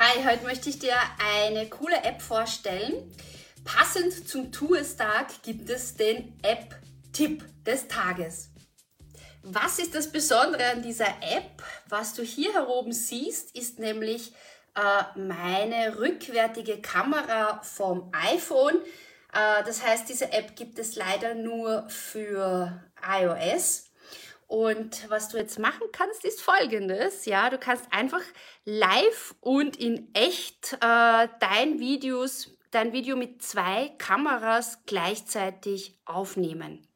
Hi, heute möchte ich dir eine coole App vorstellen. Passend zum Tuestag gibt es den App-Tipp des Tages. Was ist das Besondere an dieser App? Was du hier oben siehst, ist nämlich äh, meine rückwärtige Kamera vom iPhone. Äh, das heißt, diese App gibt es leider nur für iOS. Und was du jetzt machen kannst, ist folgendes. Ja, du kannst einfach live und in echt äh, dein, Videos, dein Video mit zwei Kameras gleichzeitig aufnehmen.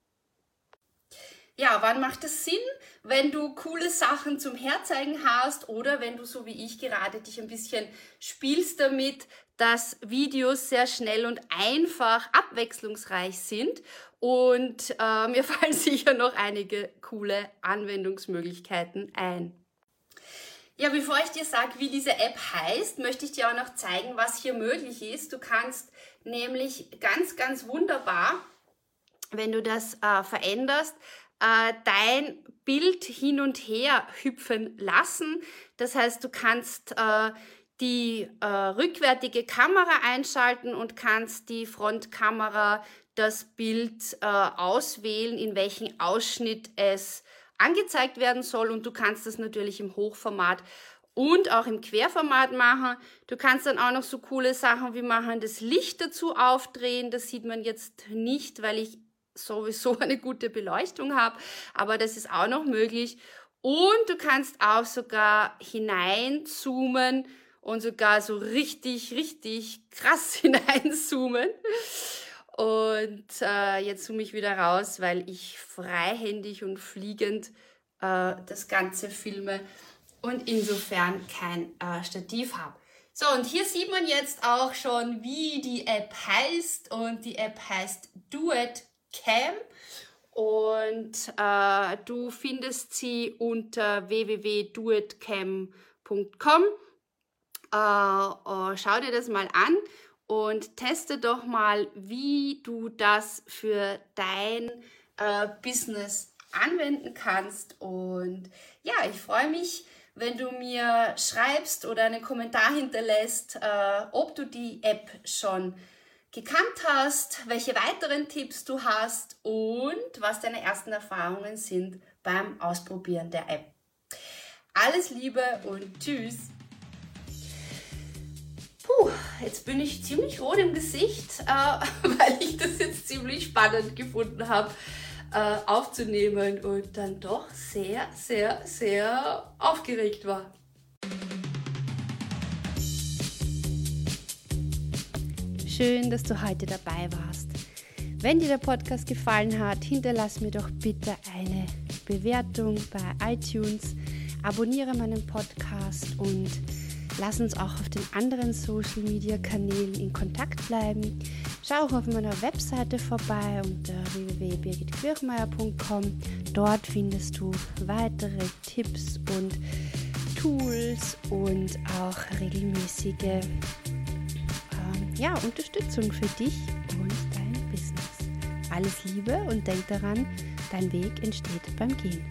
Ja, wann macht es Sinn? Wenn du coole Sachen zum Herzeigen hast oder wenn du so wie ich gerade dich ein bisschen spielst damit, dass Videos sehr schnell und einfach abwechslungsreich sind. Und äh, mir fallen sicher noch einige coole Anwendungsmöglichkeiten ein. Ja, bevor ich dir sage, wie diese App heißt, möchte ich dir auch noch zeigen, was hier möglich ist. Du kannst nämlich ganz, ganz wunderbar, wenn du das äh, veränderst, äh, dein Bild hin und her hüpfen lassen. Das heißt, du kannst äh, die äh, rückwärtige Kamera einschalten und kannst die Frontkamera das Bild äh, auswählen, in welchem Ausschnitt es angezeigt werden soll. Und du kannst das natürlich im Hochformat und auch im Querformat machen. Du kannst dann auch noch so coole Sachen wie machen, das Licht dazu aufdrehen. Das sieht man jetzt nicht, weil ich sowieso eine gute Beleuchtung habe, aber das ist auch noch möglich. Und du kannst auch sogar hineinzoomen und sogar so richtig, richtig krass hineinzoomen. Und äh, jetzt zoome ich wieder raus, weil ich freihändig und fliegend äh, das Ganze filme und insofern kein äh, Stativ habe. So, und hier sieht man jetzt auch schon, wie die App heißt. Und die App heißt Duet Cam. Und äh, du findest sie unter www.duetcam.com. Äh, äh, schau dir das mal an und teste doch mal, wie du das für dein äh, Business anwenden kannst. Und ja, ich freue mich, wenn du mir schreibst oder einen Kommentar hinterlässt, äh, ob du die App schon gekannt hast, welche weiteren Tipps du hast und was deine ersten Erfahrungen sind beim Ausprobieren der App. Alles Liebe und tschüss! Jetzt bin ich ziemlich rot im Gesicht, äh, weil ich das jetzt ziemlich spannend gefunden habe, äh, aufzunehmen und dann doch sehr, sehr, sehr aufgeregt war. Schön, dass du heute dabei warst. Wenn dir der Podcast gefallen hat, hinterlass mir doch bitte eine Bewertung bei iTunes, abonniere meinen Podcast und Lass uns auch auf den anderen Social Media Kanälen in Kontakt bleiben. Schau auch auf meiner Webseite vorbei unter www.birgitquirchmeier.com. Dort findest du weitere Tipps und Tools und auch regelmäßige ähm, ja, Unterstützung für dich und dein Business. Alles Liebe und denk daran, dein Weg entsteht beim Gehen.